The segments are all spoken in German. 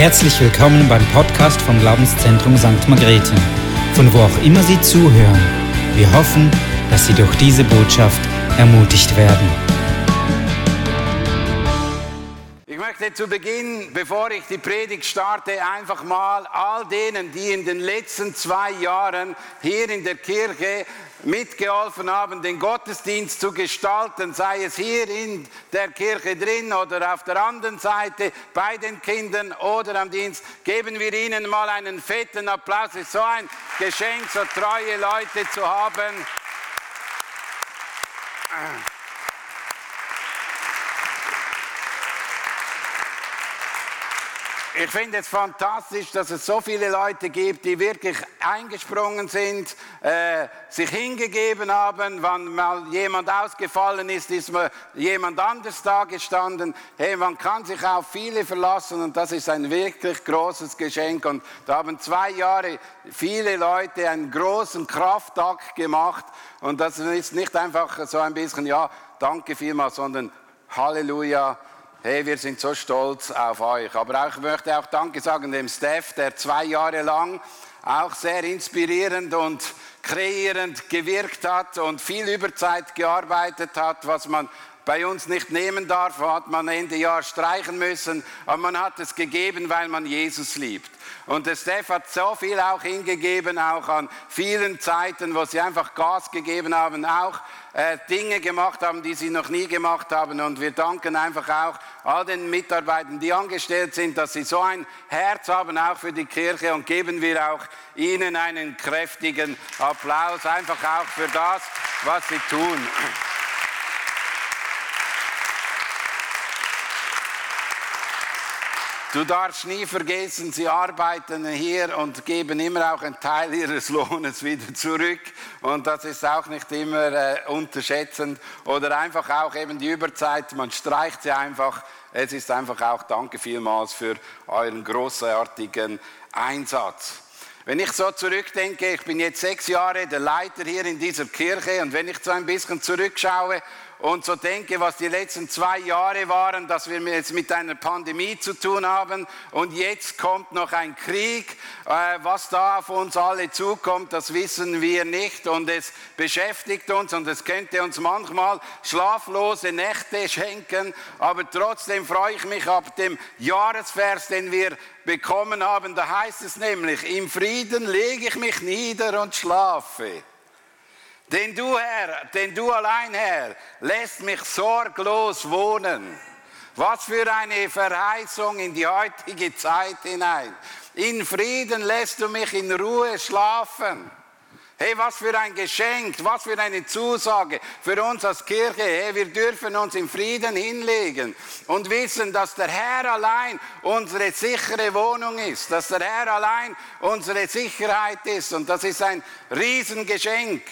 herzlich willkommen beim Podcast vom Glaubenszentrum St. Margrethe, von wo auch immer Sie zuhören. Wir hoffen, dass Sie durch diese Botschaft ermutigt werden. Ich möchte zu Beginn, bevor ich die Predigt starte, einfach mal all denen, die in den letzten zwei Jahren hier in der Kirche mitgeholfen haben, den Gottesdienst zu gestalten, sei es hier in der Kirche drin oder auf der anderen Seite bei den Kindern oder am Dienst, geben wir ihnen mal einen fetten Applaus. Es ist so ein Geschenk, so treue Leute zu haben. Ich finde es fantastisch, dass es so viele Leute gibt, die wirklich eingesprungen sind, äh, sich hingegeben haben. Wenn mal jemand ausgefallen ist, ist mal jemand anders da gestanden. Hey, man kann sich auf viele verlassen und das ist ein wirklich großes Geschenk. Und da haben zwei Jahre viele Leute einen großen Kraftakt gemacht. Und das ist nicht einfach so ein bisschen, ja, danke vielmals, sondern Halleluja Hey, wir sind so stolz auf euch. Aber auch, ich möchte auch Danke sagen dem Staff, der zwei Jahre lang auch sehr inspirierend und kreierend gewirkt hat und viel Überzeit gearbeitet hat, was man bei uns nicht nehmen darf, hat man Ende Jahr streichen müssen, aber man hat es gegeben, weil man Jesus liebt. Und der Steph hat so viel auch hingegeben, auch an vielen Zeiten, wo sie einfach Gas gegeben haben, auch äh, Dinge gemacht haben, die sie noch nie gemacht haben. Und wir danken einfach auch all den Mitarbeitern, die angestellt sind, dass sie so ein Herz haben, auch für die Kirche. Und geben wir auch ihnen einen kräftigen Applaus, einfach auch für das, was sie tun. Du darfst nie vergessen, sie arbeiten hier und geben immer auch einen Teil ihres Lohnes wieder zurück. Und das ist auch nicht immer äh, unterschätzend. Oder einfach auch eben die Überzeit, man streicht sie einfach. Es ist einfach auch danke vielmals für euren großartigen Einsatz. Wenn ich so zurückdenke, ich bin jetzt sechs Jahre der Leiter hier in dieser Kirche und wenn ich so ein bisschen zurückschaue und so denke, was die letzten zwei Jahre waren, dass wir jetzt mit einer Pandemie zu tun haben und jetzt kommt noch ein Krieg. Äh, was da auf uns alle zukommt, das wissen wir nicht und es beschäftigt uns und es könnte uns manchmal schlaflose Nächte schenken, aber trotzdem freue ich mich ab dem Jahresvers, den wir bekommen haben. Da heißt es nämlich, im Frieden lege ich mich nieder und schlafe. Denn du, Herr, denn du allein, Herr, lässt mich sorglos wohnen. Was für eine Verheißung in die heutige Zeit hinein. In Frieden lässt du mich in Ruhe schlafen. Hey, was für ein Geschenk, was für eine Zusage für uns als Kirche. Hey, wir dürfen uns im Frieden hinlegen und wissen, dass der Herr allein unsere sichere Wohnung ist, dass der Herr allein unsere Sicherheit ist. Und das ist ein Riesengeschenk.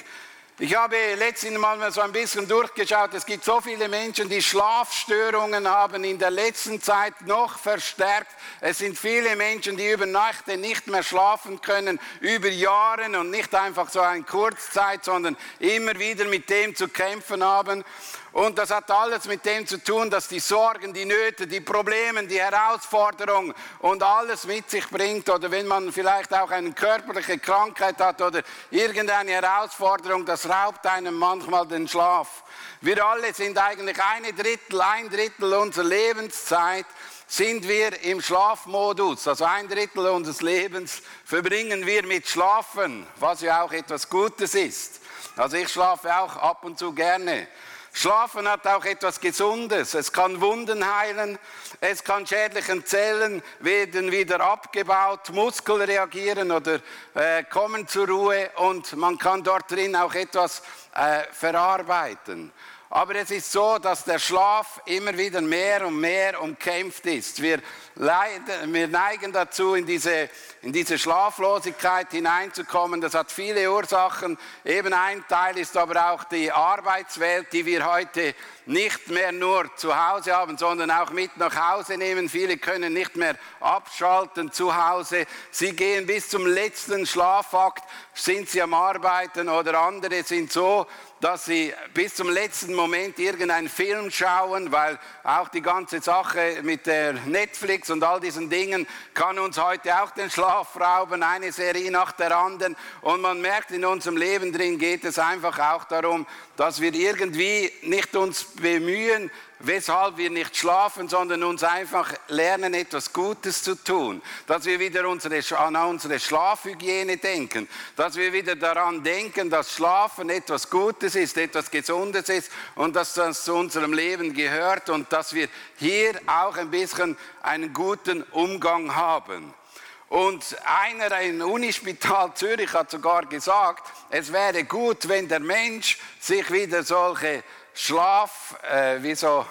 Ich habe letztens mal so ein bisschen durchgeschaut. Es gibt so viele Menschen, die Schlafstörungen haben, in der letzten Zeit noch verstärkt. Es sind viele Menschen, die über Nächte nicht mehr schlafen können, über Jahre und nicht einfach so eine Kurzzeit, sondern immer wieder mit dem zu kämpfen haben. Und das hat alles mit dem zu tun, dass die Sorgen, die Nöte, die Probleme, die Herausforderungen und alles mit sich bringt. Oder wenn man vielleicht auch eine körperliche Krankheit hat oder irgendeine Herausforderung, das raubt einem manchmal den Schlaf. Wir alle sind eigentlich eine Drittel, ein Drittel unserer Lebenszeit sind wir im Schlafmodus. Also ein Drittel unseres Lebens verbringen wir mit Schlafen, was ja auch etwas Gutes ist. Also ich schlafe auch ab und zu gerne. Schlafen hat auch etwas Gesundes. Es kann Wunden heilen, es kann schädlichen Zellen werden wieder abgebaut, Muskeln reagieren oder äh, kommen zur Ruhe und man kann dort drin auch etwas äh, verarbeiten. Aber es ist so, dass der Schlaf immer wieder mehr und mehr umkämpft ist. Wir, leiden, wir neigen dazu, in diese, in diese Schlaflosigkeit hineinzukommen. Das hat viele Ursachen. Eben ein Teil ist aber auch die Arbeitswelt, die wir heute nicht mehr nur zu Hause haben, sondern auch mit nach Hause nehmen. Viele können nicht mehr abschalten zu Hause. Sie gehen bis zum letzten Schlafakt, sind sie am Arbeiten oder andere sind so dass sie bis zum letzten Moment irgendeinen Film schauen, weil auch die ganze Sache mit der Netflix und all diesen Dingen kann uns heute auch den Schlaf rauben, eine Serie nach der anderen. Und man merkt, in unserem Leben drin geht es einfach auch darum, dass wir irgendwie nicht uns bemühen, weshalb wir nicht schlafen, sondern uns einfach lernen, etwas Gutes zu tun. Dass wir wieder unsere, an unsere Schlafhygiene denken. Dass wir wieder daran denken, dass Schlafen etwas Gutes ist, etwas Gesundes ist und dass das zu unserem Leben gehört und dass wir hier auch ein bisschen einen guten Umgang haben. Und einer im Unispital Zürich hat sogar gesagt, es wäre gut, wenn der Mensch sich wieder solche Schlaf, äh, wie so,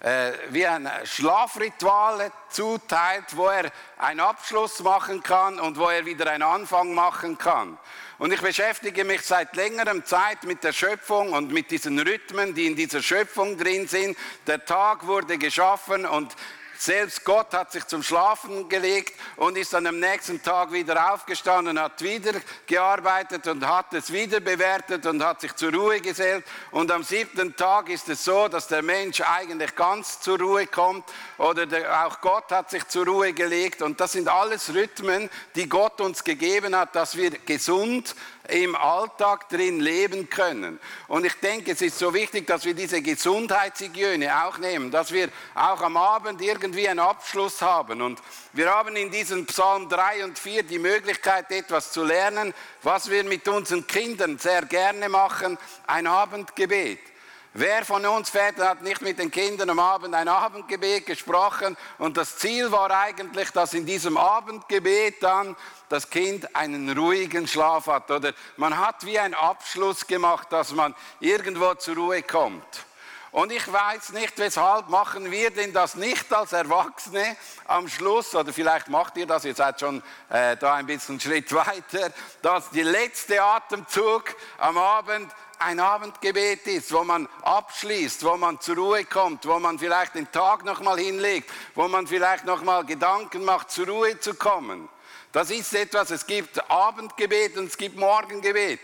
äh, wie ein Schlafrituale zuteilt, wo er einen Abschluss machen kann und wo er wieder einen Anfang machen kann. Und ich beschäftige mich seit längerem Zeit mit der Schöpfung und mit diesen Rhythmen, die in dieser Schöpfung drin sind. Der Tag wurde geschaffen und selbst Gott hat sich zum Schlafen gelegt und ist dann am nächsten Tag wieder aufgestanden, hat wieder gearbeitet und hat es wieder bewertet und hat sich zur Ruhe gesellt. Und am siebten Tag ist es so, dass der Mensch eigentlich ganz zur Ruhe kommt oder der, auch Gott hat sich zur Ruhe gelegt. Und das sind alles Rhythmen, die Gott uns gegeben hat, dass wir gesund im Alltag drin leben können. Und ich denke, es ist so wichtig, dass wir diese Gesundheitshygiene auch nehmen, dass wir auch am Abend irgendwie einen Abschluss haben. Und wir haben in diesem Psalm 3 und 4 die Möglichkeit, etwas zu lernen, was wir mit unseren Kindern sehr gerne machen, ein Abendgebet. Wer von uns Vätern hat nicht mit den Kindern am Abend ein Abendgebet gesprochen? Und das Ziel war eigentlich, dass in diesem Abendgebet dann das Kind einen ruhigen Schlaf hat oder? Man hat wie einen Abschluss gemacht, dass man irgendwo zur Ruhe kommt. Und ich weiß nicht, weshalb machen wir denn das nicht als Erwachsene am Schluss, oder vielleicht macht ihr das, ihr seid schon äh, da ein bisschen einen Schritt weiter, dass die letzte Atemzug am Abend ein Abendgebet ist, wo man abschließt, wo man zur Ruhe kommt, wo man vielleicht den Tag nochmal hinlegt, wo man vielleicht nochmal Gedanken macht, zur Ruhe zu kommen. Das ist etwas, es gibt Abendgebet und es gibt Morgengebet.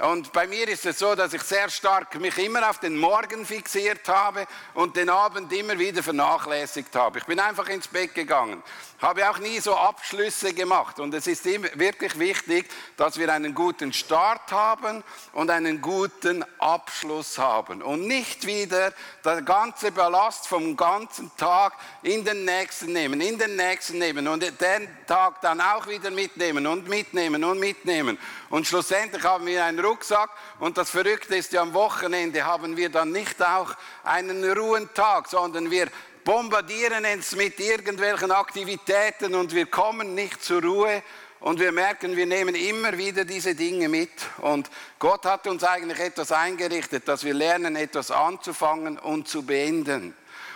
Und bei mir ist es so, dass ich sehr stark mich immer auf den Morgen fixiert habe und den Abend immer wieder vernachlässigt habe. Ich bin einfach ins Bett gegangen, habe auch nie so Abschlüsse gemacht. Und es ist wirklich wichtig, dass wir einen guten Start haben und einen guten Abschluss haben. Und nicht wieder der ganze Ballast vom ganzen Tag in den nächsten nehmen, in den nächsten nehmen und den Tag dann auch wieder mitnehmen und mitnehmen und mitnehmen. Und schlussendlich haben wir einen Rucksack und das Verrückte ist ja am Wochenende haben wir dann nicht auch einen Ruhentag, sondern wir bombardieren es mit irgendwelchen Aktivitäten und wir kommen nicht zur Ruhe und wir merken, wir nehmen immer wieder diese Dinge mit. Und Gott hat uns eigentlich etwas eingerichtet, dass wir lernen, etwas anzufangen und zu beenden.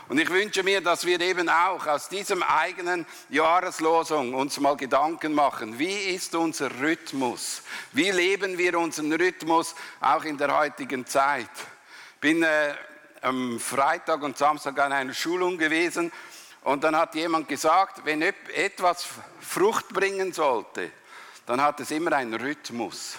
Und ich wünsche mir, dass wir eben auch aus diesem eigenen Jahreslosung uns mal Gedanken machen. Wie ist unser Rhythmus? Wie leben wir unseren Rhythmus auch in der heutigen Zeit? Ich bin äh, am Freitag und Samstag an einer Schulung gewesen und dann hat jemand gesagt, wenn etwas Frucht bringen sollte, dann hat es immer einen Rhythmus.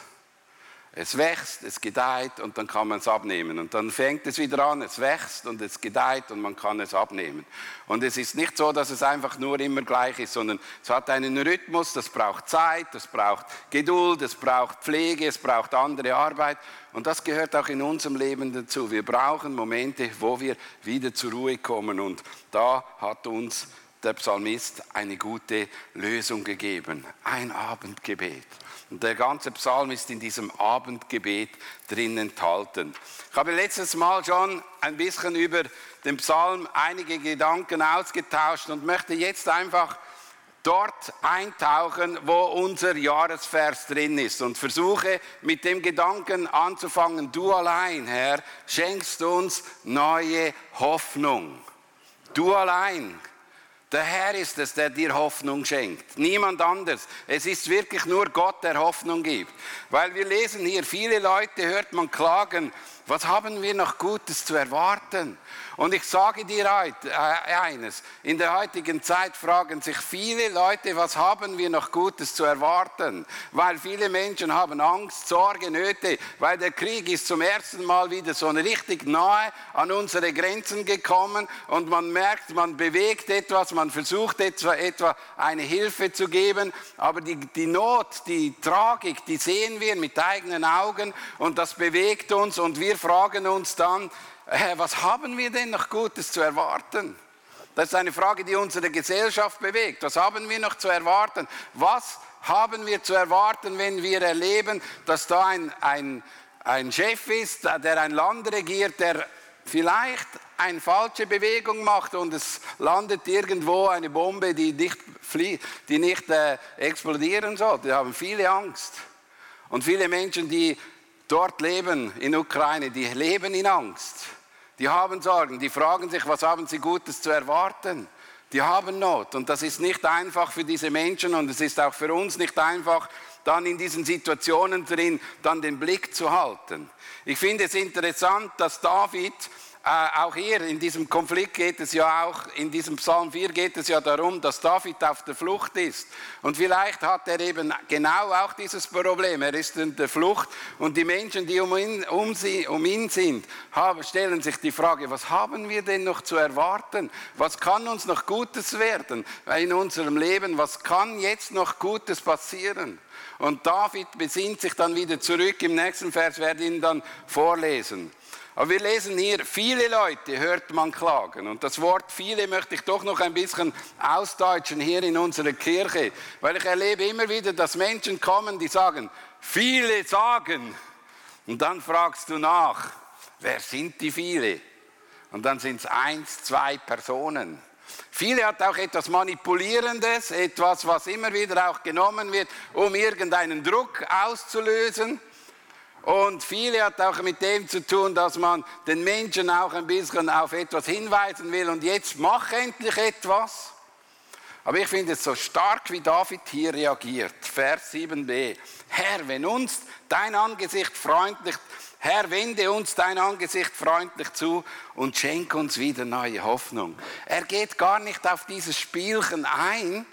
Es wächst, es gedeiht und dann kann man es abnehmen. Und dann fängt es wieder an, es wächst und es gedeiht und man kann es abnehmen. Und es ist nicht so, dass es einfach nur immer gleich ist, sondern es hat einen Rhythmus, das braucht Zeit, das braucht Geduld, es braucht Pflege, es braucht andere Arbeit. Und das gehört auch in unserem Leben dazu. Wir brauchen Momente, wo wir wieder zur Ruhe kommen. Und da hat uns der Psalmist eine gute Lösung gegeben. Ein Abendgebet. Und der ganze Psalm ist in diesem Abendgebet drin enthalten. Ich habe letztes Mal schon ein bisschen über den Psalm einige Gedanken ausgetauscht und möchte jetzt einfach dort eintauchen, wo unser Jahresvers drin ist und versuche mit dem Gedanken anzufangen, du allein, Herr, schenkst uns neue Hoffnung. Du allein der Herr ist es, der dir Hoffnung schenkt. Niemand anders. Es ist wirklich nur Gott, der Hoffnung gibt. Weil wir lesen hier, viele Leute hört man klagen, was haben wir noch Gutes zu erwarten? Und ich sage dir äh, eines, in der heutigen Zeit fragen sich viele Leute, was haben wir noch Gutes zu erwarten? Weil viele Menschen haben Angst, Sorge, Nöte, weil der Krieg ist zum ersten Mal wieder so richtig nahe an unsere Grenzen gekommen und man merkt, man bewegt etwas, man versucht etwa, etwa eine Hilfe zu geben, aber die, die Not, die Tragik, die sehen wir mit eigenen Augen und das bewegt uns und wir fragen uns dann, was haben wir denn noch Gutes zu erwarten? Das ist eine Frage, die unsere Gesellschaft bewegt. Was haben wir noch zu erwarten? Was haben wir zu erwarten, wenn wir erleben, dass da ein, ein, ein Chef ist, der ein Land regiert, der vielleicht eine falsche Bewegung macht und es landet irgendwo eine Bombe, die nicht, die nicht äh, explodieren soll. Die haben viele Angst. Und viele Menschen, die dort leben in Ukraine, die leben in Angst. Die haben Sorgen, die fragen sich, was haben sie Gutes zu erwarten? Die haben Not und das ist nicht einfach für diese Menschen und es ist auch für uns nicht einfach, dann in diesen Situationen drin dann den Blick zu halten. Ich finde es interessant, dass David äh, auch hier in diesem Konflikt geht es ja auch, in diesem Psalm 4 geht es ja darum, dass David auf der Flucht ist. Und vielleicht hat er eben genau auch dieses Problem. Er ist in der Flucht und die Menschen, die um ihn, um sie, um ihn sind, haben, stellen sich die Frage, was haben wir denn noch zu erwarten? Was kann uns noch Gutes werden in unserem Leben? Was kann jetzt noch Gutes passieren? Und David besinnt sich dann wieder zurück. Im nächsten Vers werde ich ihn dann vorlesen. Aber wir lesen hier, viele Leute hört man klagen. Und das Wort viele möchte ich doch noch ein bisschen ausdeutschen hier in unserer Kirche. Weil ich erlebe immer wieder, dass Menschen kommen, die sagen, viele sagen. Und dann fragst du nach, wer sind die viele? Und dann sind es eins, zwei Personen. Viele hat auch etwas Manipulierendes, etwas, was immer wieder auch genommen wird, um irgendeinen Druck auszulösen. Und viele hat auch mit dem zu tun, dass man den Menschen auch ein bisschen auf etwas hinweisen will und jetzt mach endlich etwas. Aber ich finde es so stark, wie David hier reagiert. Vers 7b. Herr, wenn uns dein Angesicht freundlich, Herr, wende uns dein Angesicht freundlich zu und schenk uns wieder neue Hoffnung. Er geht gar nicht auf dieses Spielchen ein,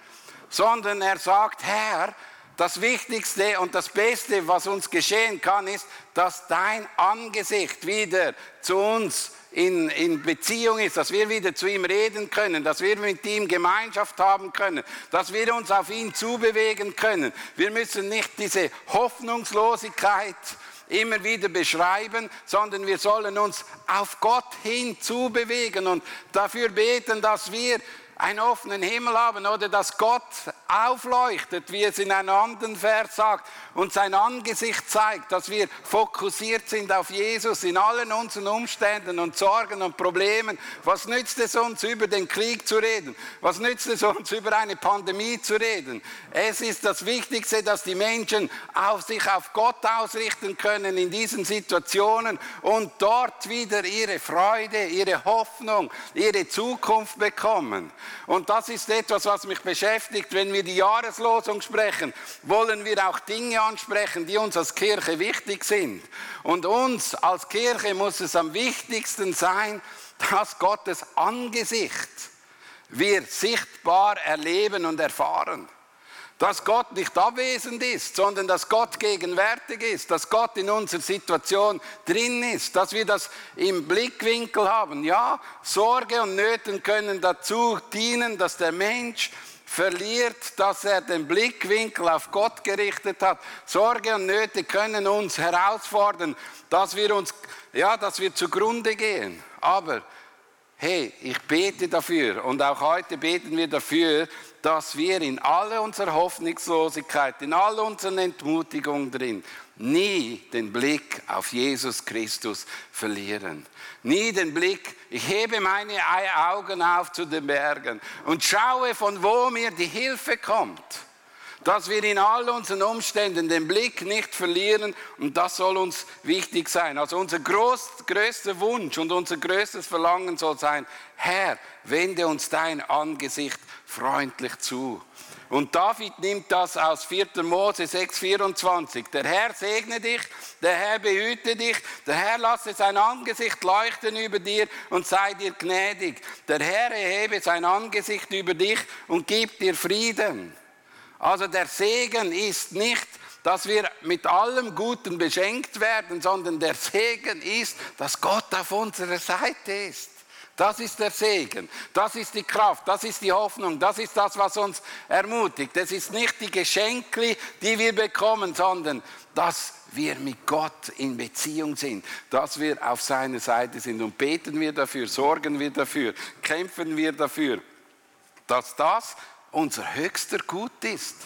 sondern er sagt, Herr, das Wichtigste und das Beste, was uns geschehen kann, ist, dass dein Angesicht wieder zu uns in, in Beziehung ist, dass wir wieder zu ihm reden können, dass wir mit ihm Gemeinschaft haben können, dass wir uns auf ihn zubewegen können. Wir müssen nicht diese Hoffnungslosigkeit immer wieder beschreiben, sondern wir sollen uns auf Gott hin zubewegen und dafür beten, dass wir einen offenen Himmel haben oder dass Gott aufleuchtet, wie es in einem anderen Vers sagt, und sein Angesicht zeigt, dass wir fokussiert sind auf Jesus in allen unseren Umständen und Sorgen und Problemen. Was nützt es uns, über den Krieg zu reden? Was nützt es uns, über eine Pandemie zu reden? Es ist das Wichtigste, dass die Menschen auf sich auf Gott ausrichten können in diesen Situationen und dort wieder ihre Freude, ihre Hoffnung, ihre Zukunft bekommen. Und das ist etwas, was mich beschäftigt. Wenn wir die Jahreslosung sprechen, wollen wir auch Dinge ansprechen, die uns als Kirche wichtig sind. Und uns als Kirche muss es am wichtigsten sein, dass Gottes Angesicht wir sichtbar erleben und erfahren dass Gott nicht abwesend ist, sondern dass Gott gegenwärtig ist, dass Gott in unserer Situation drin ist, dass wir das im Blickwinkel haben. Ja, Sorge und Nöten können dazu dienen, dass der Mensch verliert, dass er den Blickwinkel auf Gott gerichtet hat. Sorge und Nöte können uns herausfordern, dass wir uns, ja, dass wir zugrunde gehen. Aber hey, ich bete dafür und auch heute beten wir dafür, dass wir in all unserer Hoffnungslosigkeit, in all unseren Entmutigungen drin, nie den Blick auf Jesus Christus verlieren. Nie den Blick, ich hebe meine Augen auf zu den Bergen und schaue, von wo mir die Hilfe kommt. dass wir in all unseren Umständen den Blick nicht verlieren und das soll uns wichtig sein. Also unser groß, größter Wunsch und unser größtes Verlangen soll sein, Herr, wende uns dein Angesicht freundlich zu. Und David nimmt das aus 4. Mose 6,24. Der Herr segne dich, der Herr behüte dich, der Herr lasse sein Angesicht leuchten über dir und sei dir gnädig. Der Herr erhebe sein Angesicht über dich und gib dir Frieden. Also der Segen ist nicht, dass wir mit allem Guten beschenkt werden, sondern der Segen ist, dass Gott auf unserer Seite ist. Das ist der Segen, das ist die Kraft, das ist die Hoffnung, das ist das, was uns ermutigt. Es ist nicht die Geschenke, die wir bekommen, sondern dass wir mit Gott in Beziehung sind, dass wir auf seiner Seite sind. Und beten wir dafür, sorgen wir dafür, kämpfen wir dafür, dass das unser höchster Gut ist,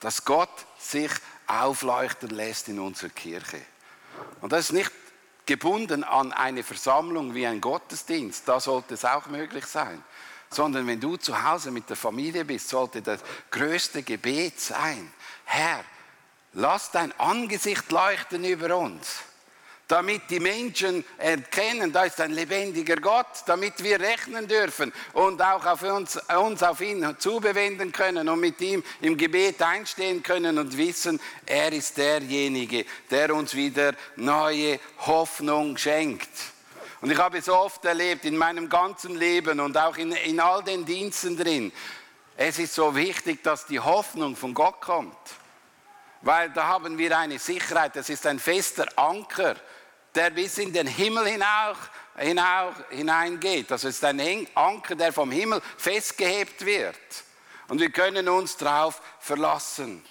dass Gott sich aufleuchten lässt in unserer Kirche. Und das ist nicht gebunden an eine Versammlung wie ein Gottesdienst, da sollte es auch möglich sein. Sondern wenn du zu Hause mit der Familie bist, sollte das größte Gebet sein. Herr, lass dein Angesicht leuchten über uns damit die Menschen erkennen, da ist ein lebendiger Gott, damit wir rechnen dürfen und auch auf uns, uns auf ihn zubewenden können und mit ihm im Gebet einstehen können und wissen, er ist derjenige, der uns wieder neue Hoffnung schenkt. Und ich habe so oft erlebt in meinem ganzen Leben und auch in, in all den Diensten drin, es ist so wichtig, dass die Hoffnung von Gott kommt. Weil da haben wir eine Sicherheit, das ist ein fester Anker der bis in den Himmel hinaus, hinaus, hineingeht. Das ist ein Anker, der vom Himmel festgehebt wird. Und wir können uns darauf verlassen.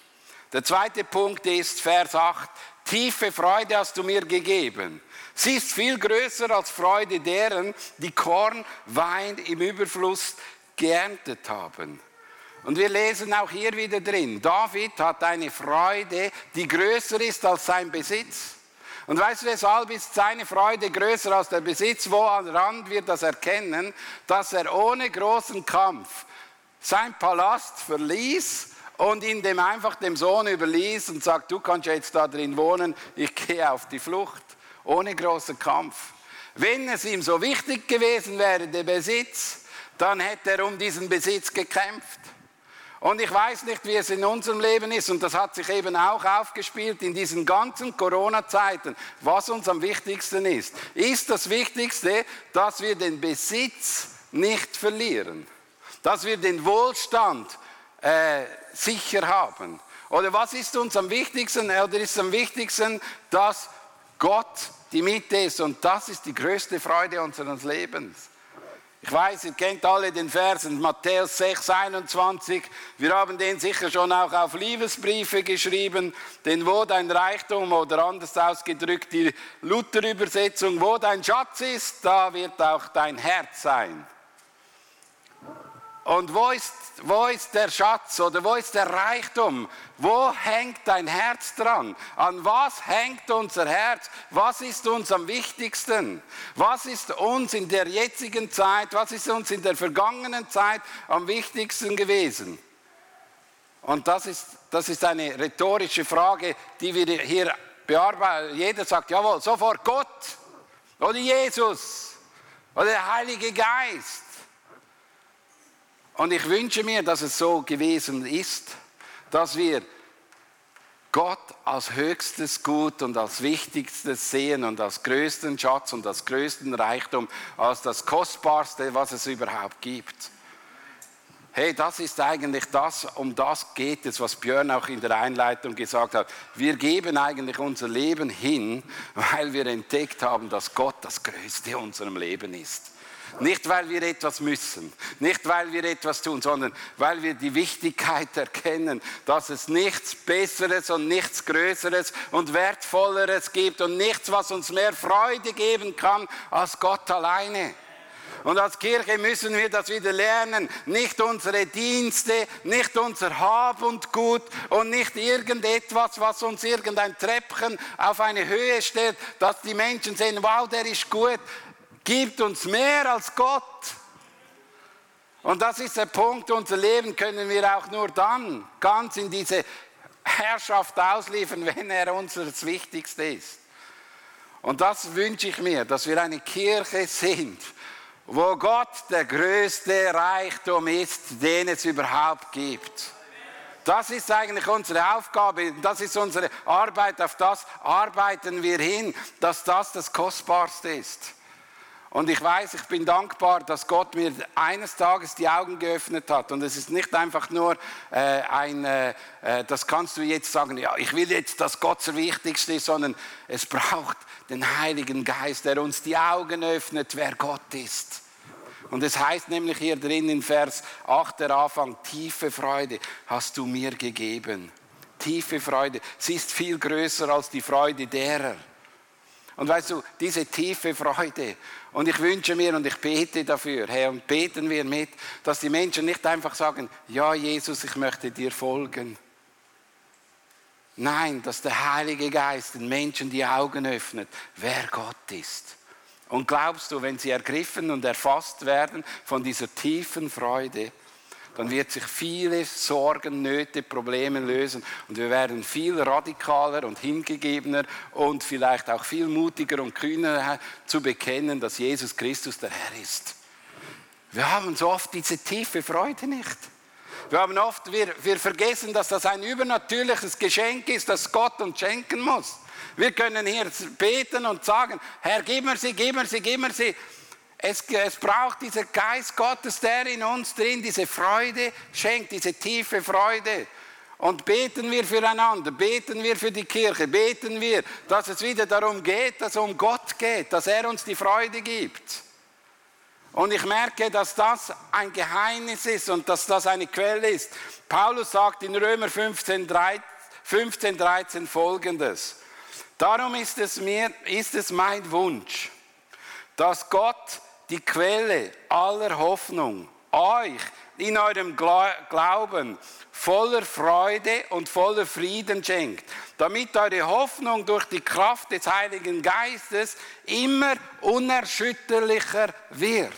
Der zweite Punkt ist Vers 8. Tiefe Freude hast du mir gegeben. Sie ist viel größer als Freude deren, die Korn, Wein im Überfluss geerntet haben. Und wir lesen auch hier wieder drin, David hat eine Freude, die größer ist als sein Besitz. Und weißt du, weshalb ist seine Freude größer als der Besitz? Woran wir das erkennen? Dass er ohne großen Kampf sein Palast verließ und ihn dem einfach dem Sohn überließ und sagt, du kannst jetzt da drin wohnen, ich gehe auf die Flucht, ohne großen Kampf. Wenn es ihm so wichtig gewesen wäre, der Besitz, dann hätte er um diesen Besitz gekämpft. Und ich weiß nicht, wie es in unserem Leben ist, und das hat sich eben auch aufgespielt in diesen ganzen Corona-Zeiten, was uns am wichtigsten ist. Ist das Wichtigste, dass wir den Besitz nicht verlieren, dass wir den Wohlstand äh, sicher haben. Oder was ist uns am wichtigsten? Oder ist am wichtigsten, dass Gott die Mitte ist und das ist die größte Freude unseres Lebens. Ich weiß, ihr kennt alle den Versen Matthäus 6, 21. Wir haben den sicher schon auch auf Liebesbriefe geschrieben. Denn wo dein Reichtum oder anders ausgedrückt die Luther-Übersetzung, wo dein Schatz ist, da wird auch dein Herz sein. Und wo ist, wo ist der Schatz oder wo ist der Reichtum? Wo hängt dein Herz dran? An was hängt unser Herz? Was ist uns am wichtigsten? Was ist uns in der jetzigen Zeit, was ist uns in der vergangenen Zeit am wichtigsten gewesen? Und das ist, das ist eine rhetorische Frage, die wir hier bearbeiten. Jeder sagt, jawohl, sofort Gott oder Jesus oder der Heilige Geist. Und ich wünsche mir, dass es so gewesen ist, dass wir Gott als höchstes Gut und als wichtigstes sehen und als größten Schatz und als größten Reichtum, als das Kostbarste, was es überhaupt gibt. Hey, das ist eigentlich das, um das geht es, was Björn auch in der Einleitung gesagt hat. Wir geben eigentlich unser Leben hin, weil wir entdeckt haben, dass Gott das Größte in unserem Leben ist. Nicht, weil wir etwas müssen, nicht, weil wir etwas tun, sondern weil wir die Wichtigkeit erkennen, dass es nichts Besseres und nichts Größeres und Wertvolleres gibt und nichts, was uns mehr Freude geben kann als Gott alleine. Und als Kirche müssen wir das wieder lernen. Nicht unsere Dienste, nicht unser Hab und Gut und nicht irgendetwas, was uns irgendein Treppchen auf eine Höhe stellt, dass die Menschen sehen, wow, der ist gut gibt uns mehr als Gott. Und das ist der Punkt, unser Leben können wir auch nur dann ganz in diese Herrschaft ausliefern, wenn er uns das Wichtigste ist. Und das wünsche ich mir, dass wir eine Kirche sind, wo Gott der größte Reichtum ist, den es überhaupt gibt. Das ist eigentlich unsere Aufgabe, das ist unsere Arbeit, auf das arbeiten wir hin, dass das das Kostbarste ist. Und ich weiß, ich bin dankbar, dass Gott mir eines Tages die Augen geöffnet hat. Und es ist nicht einfach nur äh, ein, äh, äh, das kannst du jetzt sagen, ja, ich will jetzt, dass Gott der Wichtigste ist, sondern es braucht den Heiligen Geist, der uns die Augen öffnet, wer Gott ist. Und es heißt nämlich hier drin in Vers 8 der Anfang, tiefe Freude hast du mir gegeben. Tiefe Freude. Sie ist viel größer als die Freude derer. Und weißt du, diese tiefe Freude, und ich wünsche mir und ich bete dafür, Herr, und beten wir mit, dass die Menschen nicht einfach sagen, ja Jesus, ich möchte dir folgen. Nein, dass der Heilige Geist den Menschen die Augen öffnet, wer Gott ist. Und glaubst du, wenn sie ergriffen und erfasst werden von dieser tiefen Freude, dann wird sich viele Sorgen, Nöte, Probleme lösen und wir werden viel radikaler und hingegebener und vielleicht auch viel mutiger und kühner zu bekennen, dass Jesus Christus der Herr ist. Wir haben so oft diese tiefe Freude nicht. Wir haben oft, wir, wir vergessen, dass das ein übernatürliches Geschenk ist, das Gott uns schenken muss. Wir können hier beten und sagen, Herr, gib mir sie, gib mir sie, gib mir sie. Es, es braucht diesen Geist Gottes, der in uns drin diese Freude schenkt, diese tiefe Freude. Und beten wir füreinander, beten wir für die Kirche, beten wir, dass es wieder darum geht, dass es um Gott geht, dass er uns die Freude gibt. Und ich merke, dass das ein Geheimnis ist und dass das eine Quelle ist. Paulus sagt in Römer 15, 13, 15, 13 folgendes. Darum ist es mir, ist es mein Wunsch, dass Gott die Quelle aller Hoffnung, euch in eurem Glauben voller Freude und voller Frieden schenkt, damit eure Hoffnung durch die Kraft des Heiligen Geistes immer unerschütterlicher wird.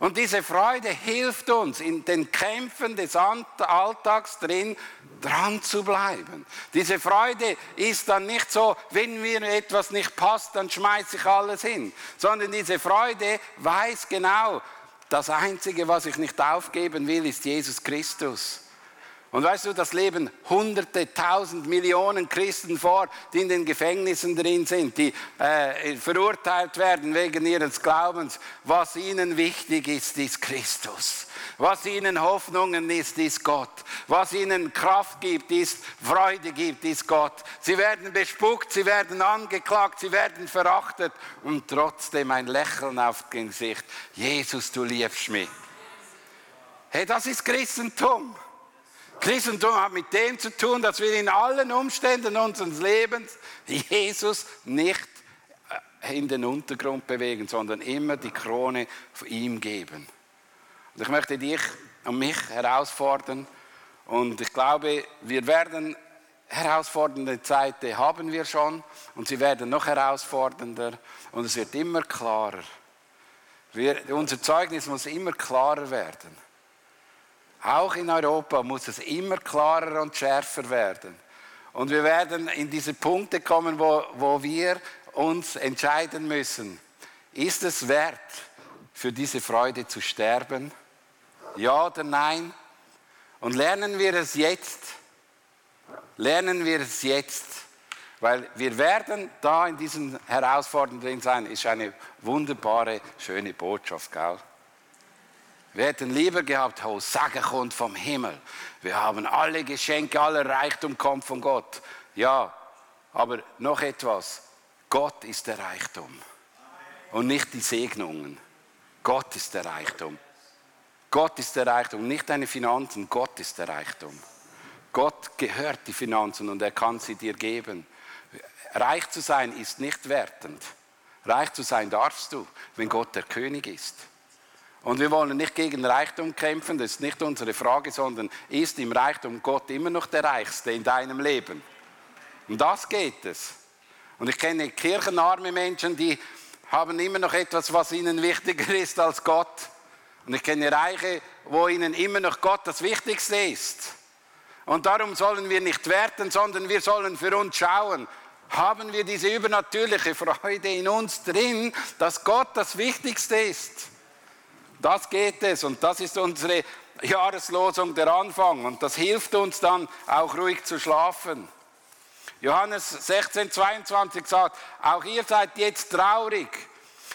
Und diese Freude hilft uns, in den Kämpfen des Alltags drin dran zu bleiben. Diese Freude ist dann nicht so, wenn mir etwas nicht passt, dann schmeiße ich alles hin, sondern diese Freude weiß genau, das Einzige, was ich nicht aufgeben will, ist Jesus Christus. Und weißt du, das leben Hunderte, Tausend, Millionen Christen vor, die in den Gefängnissen drin sind, die äh, verurteilt werden wegen ihres Glaubens. Was ihnen wichtig ist, ist Christus. Was ihnen Hoffnungen ist, ist Gott. Was ihnen Kraft gibt, ist Freude gibt, ist Gott. Sie werden bespuckt, sie werden angeklagt, sie werden verachtet und trotzdem ein Lächeln auf dem Gesicht. Jesus, du liebst mich. Hey, das ist Christentum. Christentum hat mit dem zu tun, dass wir in allen Umständen unseres Lebens Jesus nicht äh, in den Untergrund bewegen, sondern immer die Krone von ihm geben. Und ich möchte dich und mich herausfordern und ich glaube, wir werden herausfordernde Zeiten haben wir schon und sie werden noch herausfordernder und es wird immer klarer. Wir, unser Zeugnis muss immer klarer werden. Auch in Europa muss es immer klarer und schärfer werden. Und wir werden in diese Punkte kommen, wo, wo wir uns entscheiden müssen. Ist es wert, für diese Freude zu sterben? Ja oder nein? Und lernen wir es jetzt? Lernen wir es jetzt? Weil wir werden da in diesen Herausforderungen drin sein. Ist eine wunderbare, schöne Botschaft, gell? Wir hätten lieber gehabt, oh, Segen kommt vom Himmel. Wir haben alle Geschenke, aller Reichtum kommt von Gott. Ja, aber noch etwas. Gott ist der Reichtum. Und nicht die Segnungen. Gott ist der Reichtum. Gott ist der Reichtum, nicht deine Finanzen. Gott ist der Reichtum. Gott gehört die Finanzen und er kann sie dir geben. Reich zu sein ist nicht wertend. Reich zu sein darfst du, wenn Gott der König ist. Und wir wollen nicht gegen Reichtum kämpfen, das ist nicht unsere Frage, sondern ist im Reichtum Gott immer noch der Reichste in deinem Leben? Um das geht es. Und ich kenne kirchenarme Menschen, die haben immer noch etwas, was ihnen wichtiger ist als Gott. Und ich kenne Reiche, wo ihnen immer noch Gott das Wichtigste ist. Und darum sollen wir nicht werten, sondern wir sollen für uns schauen, haben wir diese übernatürliche Freude in uns drin, dass Gott das Wichtigste ist. Das geht es und das ist unsere Jahreslosung der Anfang und das hilft uns dann auch ruhig zu schlafen. Johannes 16, 22 sagt, auch ihr seid jetzt traurig,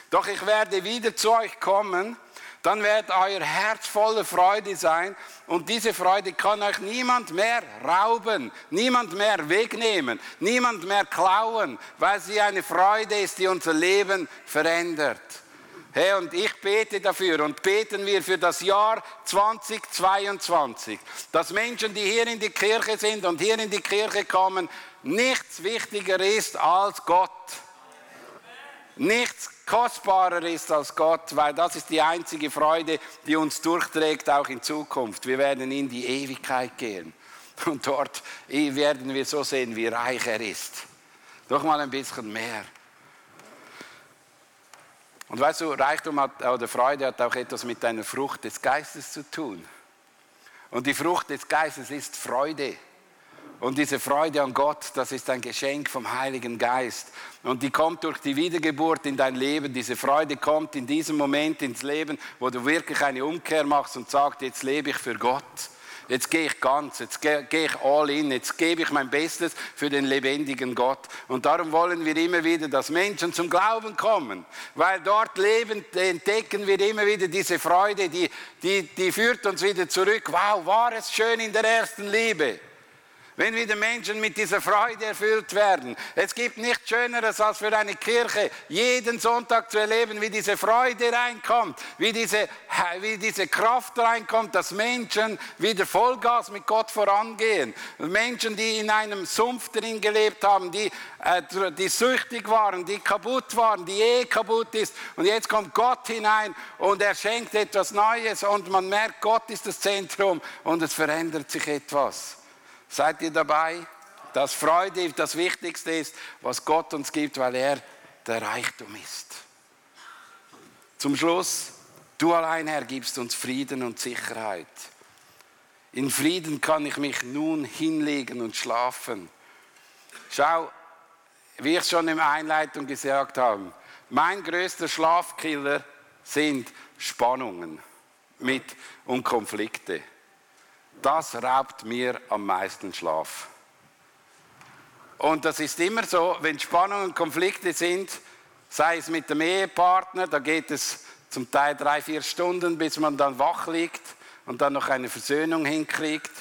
doch ich werde wieder zu euch kommen dann wird euer Herz voller Freude sein und diese Freude kann euch niemand mehr rauben, niemand mehr wegnehmen, niemand mehr klauen, weil sie eine Freude ist, die unser Leben verändert. Hey, und ich bete dafür und beten wir für das Jahr 2022, dass Menschen, die hier in die Kirche sind und hier in die Kirche kommen, nichts wichtiger ist als Gott. Nichts kostbarer ist als Gott, weil das ist die einzige Freude, die uns durchträgt, auch in Zukunft. Wir werden in die Ewigkeit gehen. Und dort werden wir so sehen, wie reich er ist. Doch mal ein bisschen mehr. Und weißt du, Reichtum hat, oder Freude hat auch etwas mit einer Frucht des Geistes zu tun. Und die Frucht des Geistes ist Freude. Und diese Freude an Gott, das ist ein Geschenk vom Heiligen Geist. Und die kommt durch die Wiedergeburt in dein Leben. Diese Freude kommt in diesem Moment ins Leben, wo du wirklich eine Umkehr machst und sagst, jetzt lebe ich für Gott. Jetzt gehe ich ganz, jetzt gehe ich all in, jetzt gebe ich mein Bestes für den lebendigen Gott. Und darum wollen wir immer wieder, dass Menschen zum Glauben kommen, weil dort lebend entdecken wir immer wieder diese Freude, die, die, die führt uns wieder zurück. Wow, war es schön in der ersten Liebe wenn wieder Menschen mit dieser Freude erfüllt werden. Es gibt nichts Schöneres, als für eine Kirche jeden Sonntag zu erleben, wie diese Freude reinkommt, wie diese, wie diese Kraft reinkommt, dass Menschen wieder Vollgas mit Gott vorangehen. Menschen, die in einem Sumpf drin gelebt haben, die, äh, die süchtig waren, die kaputt waren, die eh kaputt ist. Und jetzt kommt Gott hinein und er schenkt etwas Neues und man merkt, Gott ist das Zentrum und es verändert sich etwas. Seid ihr dabei? Dass Freude das Wichtigste ist, was Gott uns gibt, weil er der Reichtum ist. Zum Schluss, du allein, Herr, gibst uns Frieden und Sicherheit. In Frieden kann ich mich nun hinlegen und schlafen. Schau, wie ich schon in der Einleitung gesagt habe, mein größter Schlafkiller sind Spannungen mit und Konflikte das raubt mir am meisten Schlaf. Und das ist immer so, wenn Spannungen und Konflikte sind, sei es mit dem Ehepartner, da geht es zum Teil drei, vier Stunden, bis man dann wach liegt und dann noch eine Versöhnung hinkriegt.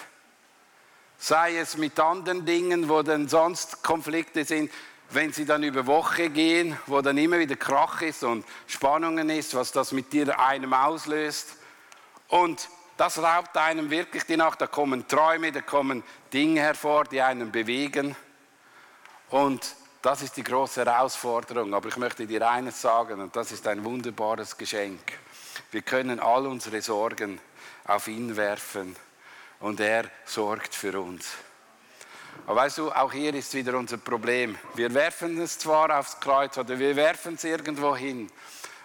Sei es mit anderen Dingen, wo dann sonst Konflikte sind, wenn sie dann über Woche gehen, wo dann immer wieder Krach ist und Spannungen ist, was das mit dir einem auslöst. Und das raubt einem wirklich die Nacht. Da kommen Träume, da kommen Dinge hervor, die einen bewegen. Und das ist die große Herausforderung. Aber ich möchte dir eines sagen, und das ist ein wunderbares Geschenk. Wir können all unsere Sorgen auf ihn werfen und er sorgt für uns. Aber weißt du, auch hier ist wieder unser Problem. Wir werfen es zwar aufs Kreuz oder wir werfen es irgendwo hin.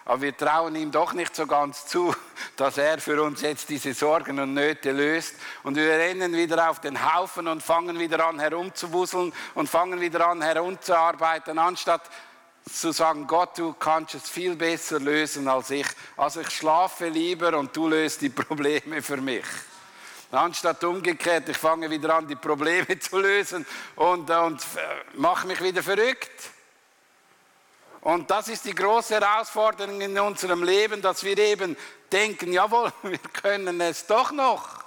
Aber wir trauen ihm doch nicht so ganz zu, dass er für uns jetzt diese Sorgen und Nöte löst. Und wir rennen wieder auf den Haufen und fangen wieder an herumzuwuseln und fangen wieder an herumzuarbeiten, anstatt zu sagen, Gott, du kannst es viel besser lösen als ich. Also ich schlafe lieber und du löst die Probleme für mich. Anstatt umgekehrt, ich fange wieder an, die Probleme zu lösen und, und äh, mache mich wieder verrückt. Und das ist die große Herausforderung in unserem Leben, dass wir eben denken, jawohl, wir können es doch noch.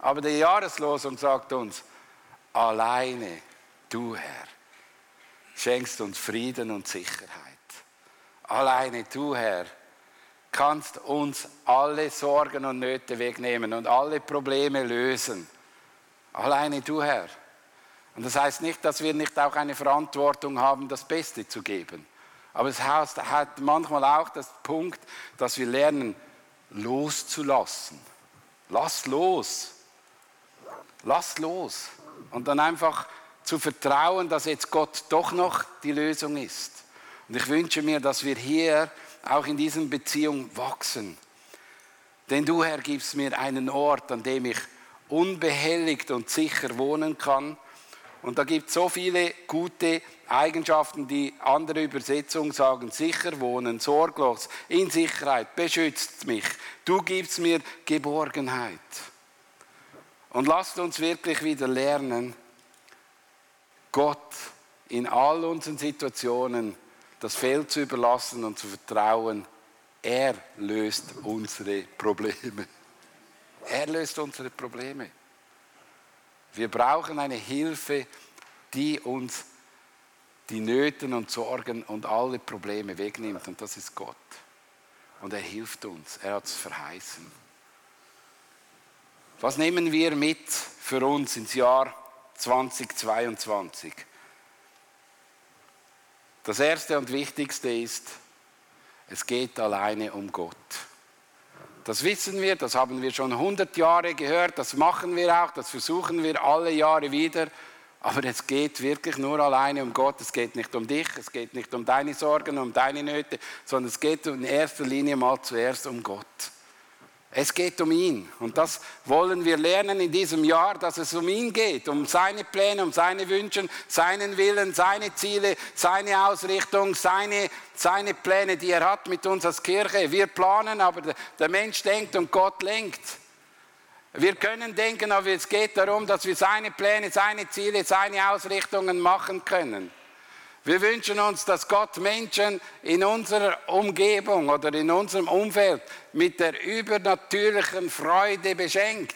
Aber die Jahreslosung sagt uns, alleine du Herr schenkst uns Frieden und Sicherheit. Alleine du Herr kannst uns alle Sorgen und Nöte wegnehmen und alle Probleme lösen. Alleine du Herr. Und das heißt nicht, dass wir nicht auch eine Verantwortung haben, das Beste zu geben. Aber es hat manchmal auch das Punkt, dass wir lernen, loszulassen. Lass los. Lass los. Und dann einfach zu vertrauen, dass jetzt Gott doch noch die Lösung ist. Und ich wünsche mir, dass wir hier auch in diesen Beziehungen wachsen. Denn du, Herr, gibst mir einen Ort, an dem ich unbehelligt und sicher wohnen kann. Und da gibt es so viele gute Eigenschaften, die andere Übersetzungen sagen, sicher wohnen, sorglos, in Sicherheit, beschützt mich. Du gibst mir Geborgenheit. Und lasst uns wirklich wieder lernen, Gott in all unseren Situationen das Feld zu überlassen und zu vertrauen, er löst unsere Probleme. Er löst unsere Probleme. Wir brauchen eine Hilfe, die uns die Nöten und Sorgen und alle Probleme wegnimmt. Und das ist Gott. Und er hilft uns. Er hat es verheißen. Was nehmen wir mit für uns ins Jahr 2022? Das Erste und Wichtigste ist, es geht alleine um Gott. Das wissen wir, das haben wir schon 100 Jahre gehört, das machen wir auch, das versuchen wir alle Jahre wieder. Aber es geht wirklich nur alleine um Gott. Es geht nicht um dich, es geht nicht um deine Sorgen, um deine Nöte, sondern es geht in erster Linie mal zuerst um Gott. Es geht um ihn. Und das wollen wir lernen in diesem Jahr, dass es um ihn geht, um seine Pläne, um seine Wünsche, seinen Willen, seine Ziele, seine Ausrichtung, seine, seine Pläne, die er hat mit uns als Kirche. Wir planen, aber der Mensch denkt und Gott lenkt. Wir können denken, aber es geht darum, dass wir seine Pläne, seine Ziele, seine Ausrichtungen machen können. Wir wünschen uns, dass Gott Menschen in unserer Umgebung oder in unserem Umfeld mit der übernatürlichen Freude beschenkt.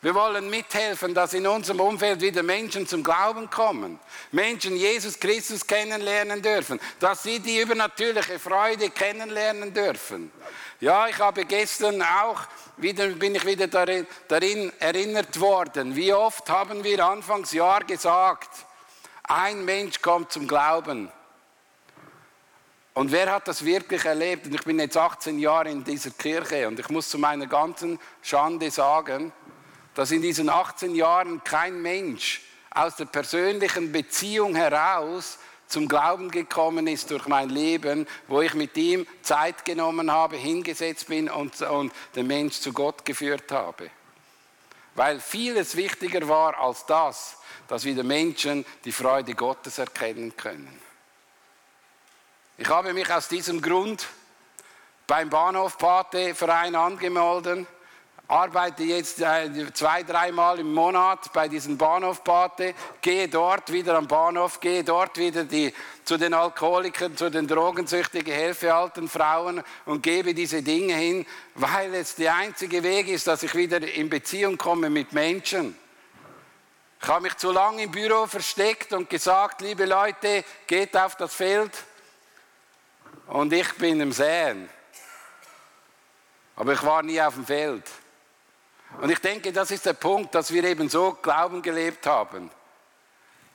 Wir wollen mithelfen, dass in unserem Umfeld wieder Menschen zum Glauben kommen. Menschen Jesus Christus kennenlernen dürfen. Dass sie die übernatürliche Freude kennenlernen dürfen. Ja, ich habe gestern auch wieder, bin ich wieder darin, darin erinnert worden. Wie oft haben wir Anfangsjahr gesagt, ein Mensch kommt zum Glauben. Und wer hat das wirklich erlebt? Und ich bin jetzt 18 Jahre in dieser Kirche und ich muss zu meiner ganzen Schande sagen, dass in diesen 18 Jahren kein Mensch aus der persönlichen Beziehung heraus zum Glauben gekommen ist durch mein Leben, wo ich mit ihm Zeit genommen habe, hingesetzt bin und, und den Mensch zu Gott geführt habe. Weil vieles wichtiger war als das, dass wieder Menschen die Freude Gottes erkennen können. Ich habe mich aus diesem Grund beim Bahnhof Pate Verein angemeldet, arbeite jetzt äh, zwei, dreimal im Monat bei diesem Bahnhof Pate, gehe dort wieder am Bahnhof, gehe dort wieder die, zu den Alkoholikern, zu den Drogensüchtigen, helfe alten Frauen und gebe diese Dinge hin, weil es der einzige Weg ist, dass ich wieder in Beziehung komme mit Menschen. Ich habe mich zu lange im Büro versteckt und gesagt, liebe Leute, geht auf das Feld und ich bin im Säen. Aber ich war nie auf dem Feld. Und ich denke, das ist der Punkt, dass wir eben so Glauben gelebt haben.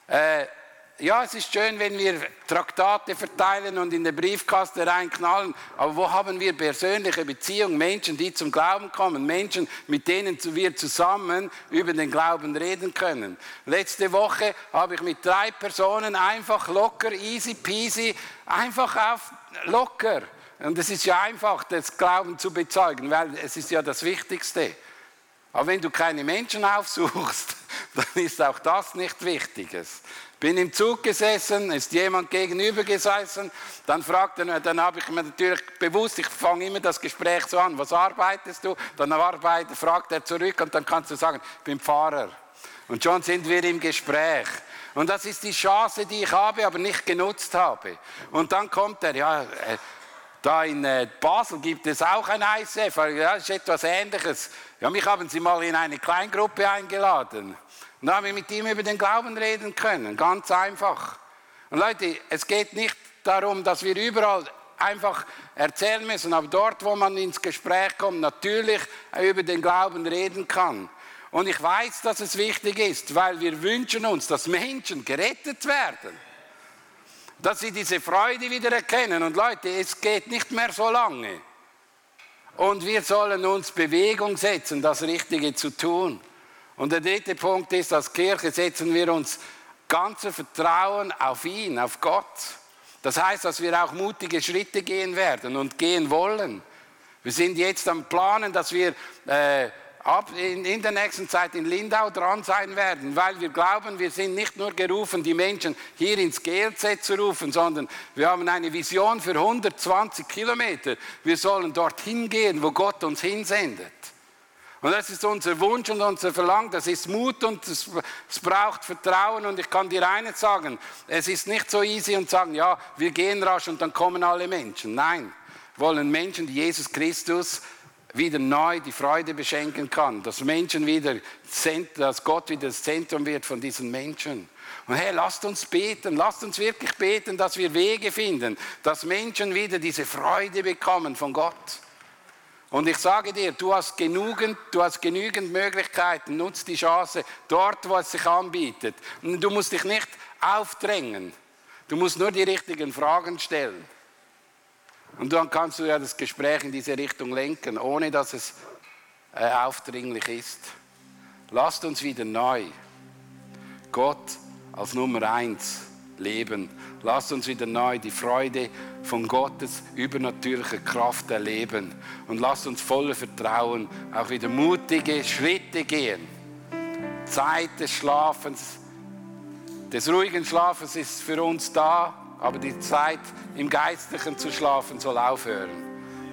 Äh, ja, es ist schön, wenn wir Traktate verteilen und in den Briefkasten reinknallen, aber wo haben wir persönliche Beziehungen, Menschen, die zum Glauben kommen, Menschen, mit denen wir zusammen über den Glauben reden können. Letzte Woche habe ich mit drei Personen einfach locker, easy peasy, einfach auf locker. Und es ist ja einfach, das Glauben zu bezeugen, weil es ist ja das Wichtigste. Aber wenn du keine Menschen aufsuchst, dann ist auch das nicht Wichtiges. Bin im Zug gesessen, ist jemand gegenüber gesessen, dann fragt er, dann habe ich mir natürlich bewusst, ich fange immer das Gespräch so an, was arbeitest du? Dann arbeitet, fragt er zurück und dann kannst du sagen, ich bin Pfarrer. Und schon sind wir im Gespräch. Und das ist die Chance, die ich habe, aber nicht genutzt habe. Und dann kommt er, ja, äh, da in äh, Basel gibt es auch ein ICF, das ist etwas Ähnliches. Ja, mich haben sie mal in eine Kleingruppe eingeladen. Und da haben wir mit ihm über den Glauben reden können. Ganz einfach. Und Leute, es geht nicht darum, dass wir überall einfach erzählen müssen, aber dort, wo man ins Gespräch kommt, natürlich über den Glauben reden kann. Und ich weiß, dass es wichtig ist, weil wir wünschen uns, dass Menschen gerettet werden. Dass sie diese Freude wieder erkennen. Und Leute, es geht nicht mehr so lange. Und wir sollen uns Bewegung setzen, das Richtige zu tun. Und der dritte Punkt ist, als Kirche setzen wir uns ganzer Vertrauen auf ihn, auf Gott. Das heißt, dass wir auch mutige Schritte gehen werden und gehen wollen. Wir sind jetzt am Planen, dass wir äh, ab in, in, der nächsten Zeit in Lindau dran sein werden, weil wir glauben, wir sind nicht nur gerufen, die Menschen hier ins GLZ zu rufen, sondern wir haben eine Vision für 120 Kilometer. Wir sollen dorthin gehen, wo Gott uns hinsendet. Und das ist unser Wunsch und unser Verlangen. Das ist Mut und es, braucht Vertrauen. Und ich kann dir eines sagen: Es ist nicht so easy und sagen, ja, wir gehen rasch und dann kommen alle Menschen. Nein, wollen Menschen, die Jesus Christus wieder neu die Freude beschenken kann, dass Menschen wieder, dass Gott wieder das Zentrum wird von diesen Menschen. Und hey, lasst uns beten, lasst uns wirklich beten, dass wir Wege finden, dass Menschen wieder diese Freude bekommen von Gott. Und ich sage dir, du hast genügend, du hast genügend Möglichkeiten, nutz die Chance dort, wo es sich anbietet. Du musst dich nicht aufdrängen. Du musst nur die richtigen Fragen stellen. Und dann kannst du ja das Gespräch in diese Richtung lenken, ohne dass es äh, aufdringlich ist. Lasst uns wieder neu Gott als Nummer eins leben. Lasst uns wieder neu die Freude von Gottes übernatürlicher Kraft erleben. Und lasst uns voller Vertrauen auch wieder mutige Schritte gehen. Zeit des Schlafens, des ruhigen Schlafens ist für uns da, aber die Zeit im Geistlichen zu schlafen soll aufhören.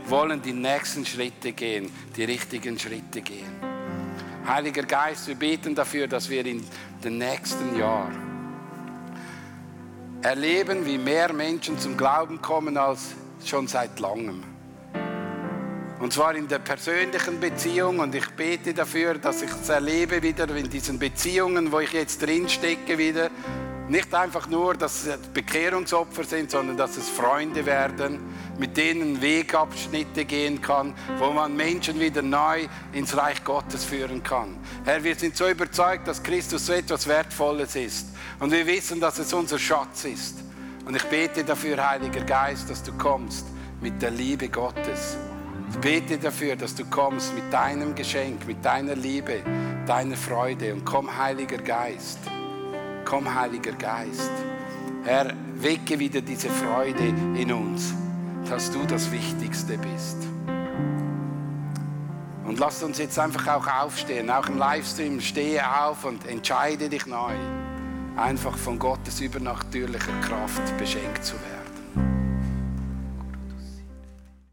Wir wollen die nächsten Schritte gehen, die richtigen Schritte gehen. Heiliger Geist, wir beten dafür, dass wir in den nächsten Jahren erleben, wie mehr Menschen zum Glauben kommen als schon seit langem. Und zwar in der persönlichen Beziehung. Und ich bete dafür, dass ich es erlebe wieder in diesen Beziehungen, wo ich jetzt drin stecke, wieder nicht einfach nur, dass es Bekehrungsopfer sind, sondern dass es Freunde werden, mit denen Wegabschnitte gehen kann, wo man Menschen wieder neu ins Reich Gottes führen kann. Herr, wir sind so überzeugt, dass Christus so etwas Wertvolles ist. Und wir wissen, dass es unser Schatz ist. Und ich bete dafür, Heiliger Geist, dass du kommst mit der Liebe Gottes. Ich bete dafür, dass du kommst mit deinem Geschenk, mit deiner Liebe, deiner Freude. Und komm, Heiliger Geist. Komm, Heiliger Geist. Herr, wecke wieder diese Freude in uns, dass du das Wichtigste bist. Und lass uns jetzt einfach auch aufstehen, auch im Livestream, stehe auf und entscheide dich neu, einfach von Gottes übernatürlicher Kraft beschenkt zu werden.